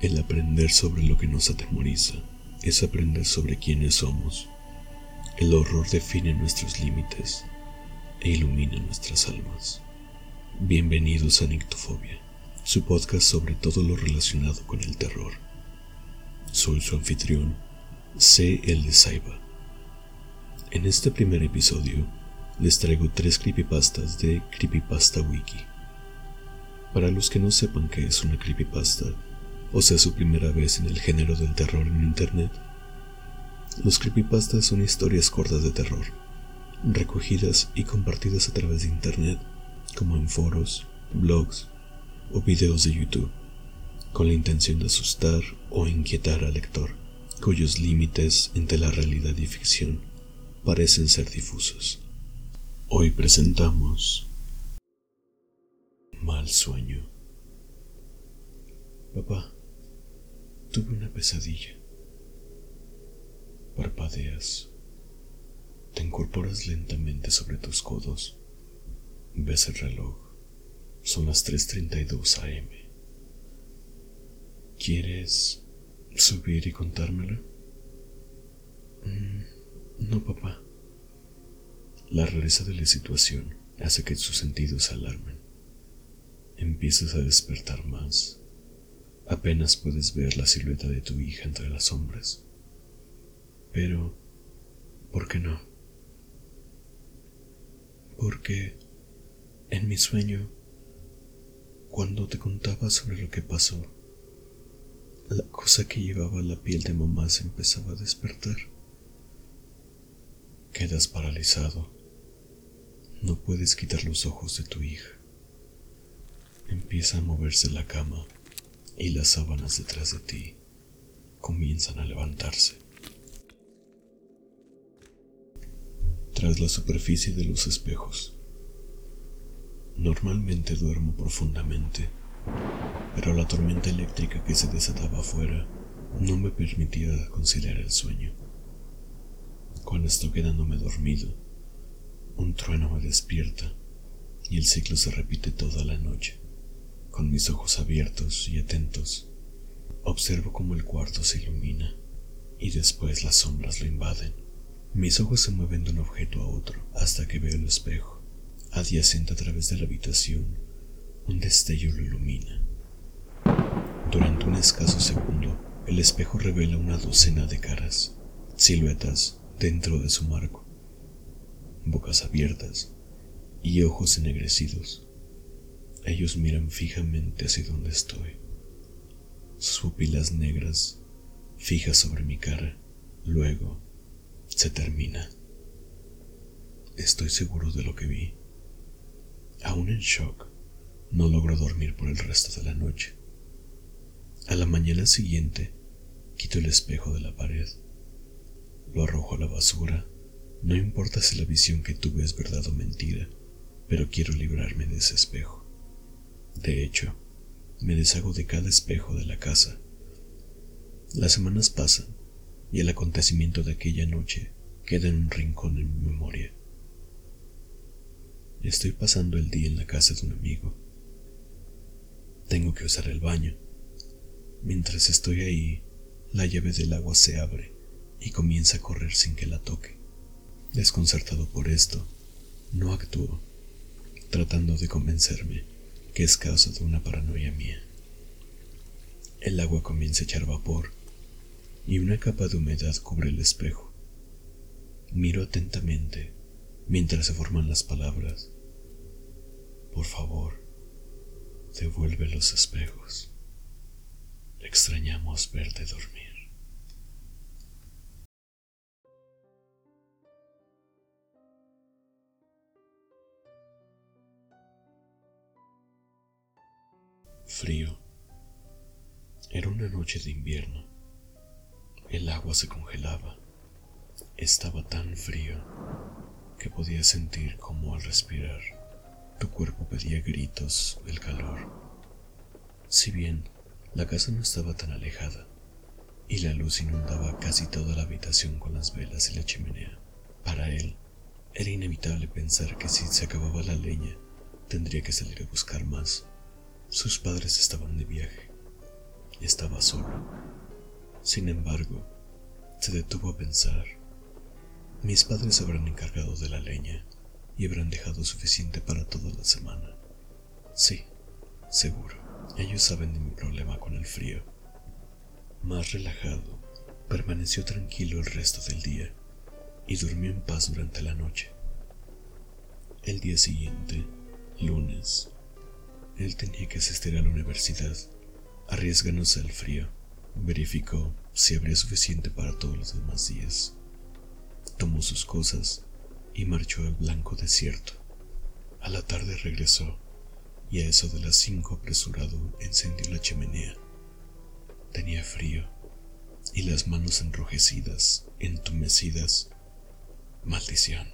El aprender sobre lo que nos atemoriza es aprender sobre quiénes somos. El horror define nuestros límites e ilumina nuestras almas. Bienvenidos a Nictofobia, su podcast sobre todo lo relacionado con el terror. Soy su anfitrión, C. El de Saiba. En este primer episodio les traigo tres creepypastas de Creepypasta Wiki. Para los que no sepan qué es una creepypasta, o sea su primera vez en el género del terror en Internet. Los creepypastas son historias cortas de terror, recogidas y compartidas a través de Internet, como en foros, blogs o videos de YouTube, con la intención de asustar o inquietar al lector, cuyos límites entre la realidad y ficción parecen ser difusos. Hoy presentamos Mal sueño. Papá, Tuve una pesadilla. Parpadeas. Te incorporas lentamente sobre tus codos. Ves el reloj. Son las 3.32 am. ¿Quieres subir y contármelo? Mm, no, papá. La rareza de la situación hace que tus sentidos se alarmen. Empiezas a despertar más Apenas puedes ver la silueta de tu hija entre las sombras. Pero, ¿por qué no? Porque en mi sueño, cuando te contaba sobre lo que pasó, la cosa que llevaba la piel de mamá se empezaba a despertar. Quedas paralizado. No puedes quitar los ojos de tu hija. Empieza a moverse la cama y las sábanas detrás de ti comienzan a levantarse. Tras la superficie de los espejos, normalmente duermo profundamente, pero la tormenta eléctrica que se desataba afuera no me permitía conciliar el sueño. Cuando estoy quedándome dormido, un trueno me despierta y el ciclo se repite toda la noche. Con mis ojos abiertos y atentos, observo cómo el cuarto se ilumina y después las sombras lo invaden. Mis ojos se mueven de un objeto a otro hasta que veo el espejo. Adyacente a través de la habitación, un destello lo ilumina. Durante un escaso segundo, el espejo revela una docena de caras, siluetas dentro de su marco, bocas abiertas y ojos ennegrecidos. Ellos miran fijamente hacia donde estoy. Sus pupilas negras fijas sobre mi cara. Luego se termina. Estoy seguro de lo que vi. Aún en shock, no logro dormir por el resto de la noche. A la mañana siguiente, quito el espejo de la pared. Lo arrojo a la basura. No importa si la visión que tuve es verdad o mentira, pero quiero librarme de ese espejo. De hecho, me deshago de cada espejo de la casa. Las semanas pasan y el acontecimiento de aquella noche queda en un rincón en mi memoria. Estoy pasando el día en la casa de un amigo. Tengo que usar el baño. Mientras estoy ahí, la llave del agua se abre y comienza a correr sin que la toque. Desconcertado por esto, no actúo, tratando de convencerme que es causa de una paranoia mía. El agua comienza a echar vapor y una capa de humedad cubre el espejo. Miro atentamente mientras se forman las palabras. Por favor, devuelve los espejos. Extrañamos verte dormir. Frío. Era una noche de invierno. El agua se congelaba. Estaba tan frío que podía sentir como al respirar tu cuerpo pedía gritos el calor. Si bien la casa no estaba tan alejada y la luz inundaba casi toda la habitación con las velas y la chimenea, para él era inevitable pensar que si se acababa la leña tendría que salir a buscar más. Sus padres estaban de viaje. Estaba solo. Sin embargo, se detuvo a pensar. Mis padres habrán encargado de la leña y habrán dejado suficiente para toda la semana. Sí, seguro. Ellos saben de mi problema con el frío. Más relajado, permaneció tranquilo el resto del día y durmió en paz durante la noche. El día siguiente, lunes, él tenía que asistir a la universidad, arriesgándose al frío. Verificó si habría suficiente para todos los demás días. Tomó sus cosas y marchó al blanco desierto. A la tarde regresó y a eso de las cinco apresurado encendió la chimenea. Tenía frío y las manos enrojecidas, entumecidas. Maldición.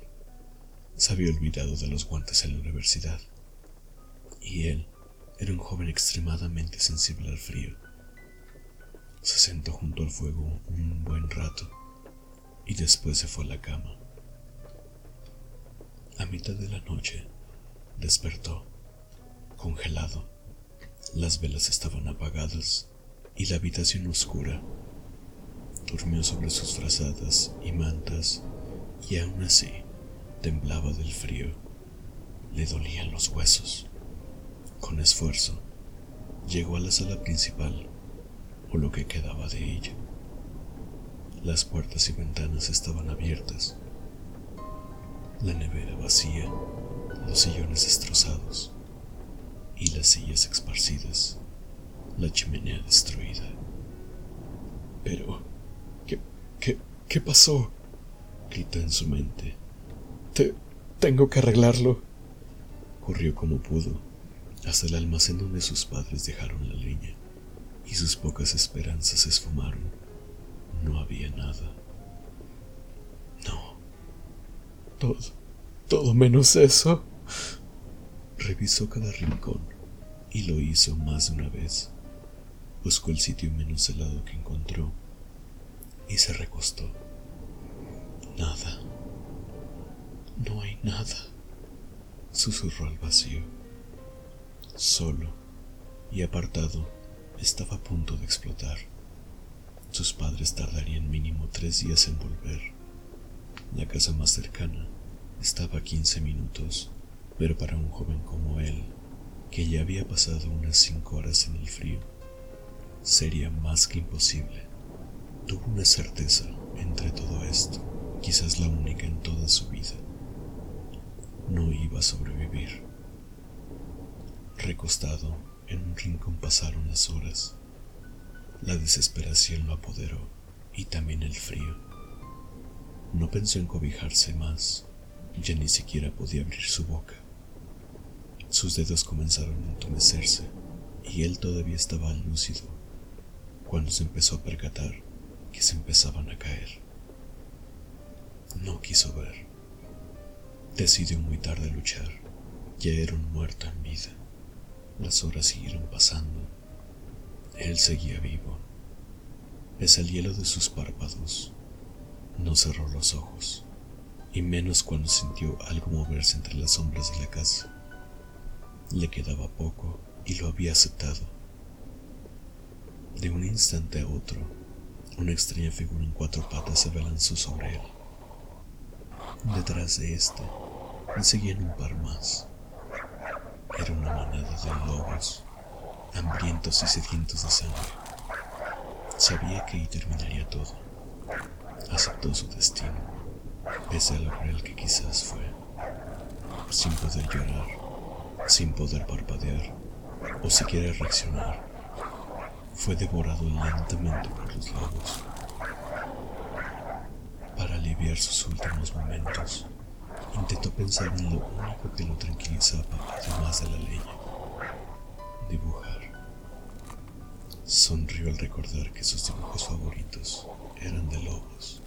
Se había olvidado de los guantes en la universidad. Y él era un joven extremadamente sensible al frío. Se sentó junto al fuego un buen rato y después se fue a la cama. A mitad de la noche despertó, congelado. Las velas estaban apagadas y la habitación oscura. Durmió sobre sus frazadas y mantas y aún así temblaba del frío. Le dolían los huesos. Con esfuerzo, llegó a la sala principal, o lo que quedaba de ella. Las puertas y ventanas estaban abiertas. La nevera vacía, los sillones destrozados y las sillas esparcidas la chimenea destruida. Pero, ¿qué, qué, qué pasó? gritó en su mente. Te, tengo que arreglarlo. Corrió como pudo hasta el almacén donde sus padres dejaron la leña y sus pocas esperanzas se esfumaron. No había nada. No. Todo, todo menos eso. Revisó cada rincón y lo hizo más de una vez. Buscó el sitio menos helado que encontró y se recostó. Nada. No hay nada. Susurró al vacío. Solo y apartado, estaba a punto de explotar. Sus padres tardarían mínimo tres días en volver. La casa más cercana estaba a quince minutos, pero para un joven como él, que ya había pasado unas cinco horas en el frío, sería más que imposible. Tuvo una certeza entre todo esto, quizás la única en toda su vida. No iba a sobrevivir. Recostado en un rincón pasaron las horas. La desesperación lo apoderó y también el frío. No pensó en cobijarse más, ya ni siquiera podía abrir su boca. Sus dedos comenzaron a entumecerse y él todavía estaba lúcido cuando se empezó a percatar que se empezaban a caer. No quiso ver. Decidió muy tarde luchar. Ya era un muerto en vida. Las horas siguieron pasando. Él seguía vivo. Pese al hielo de sus párpados, no cerró los ojos, y menos cuando sintió algo moverse entre las sombras de la casa. Le quedaba poco y lo había aceptado. De un instante a otro, una extraña figura en cuatro patas se abalanzó sobre él. Detrás de este, le seguían un par más. Era una manada de lobos, hambrientos y sedientos de sangre. Sabía que ahí terminaría todo. Aceptó su destino, pese a lo cruel que quizás fue, sin poder llorar, sin poder parpadear o siquiera reaccionar fue devorado lentamente por los lobos. Para aliviar sus últimos momentos, intentó pensar en lo único que lo tranquilizaba además de la leña, dibujar. Sonrió al recordar que sus dibujos favoritos eran de lobos.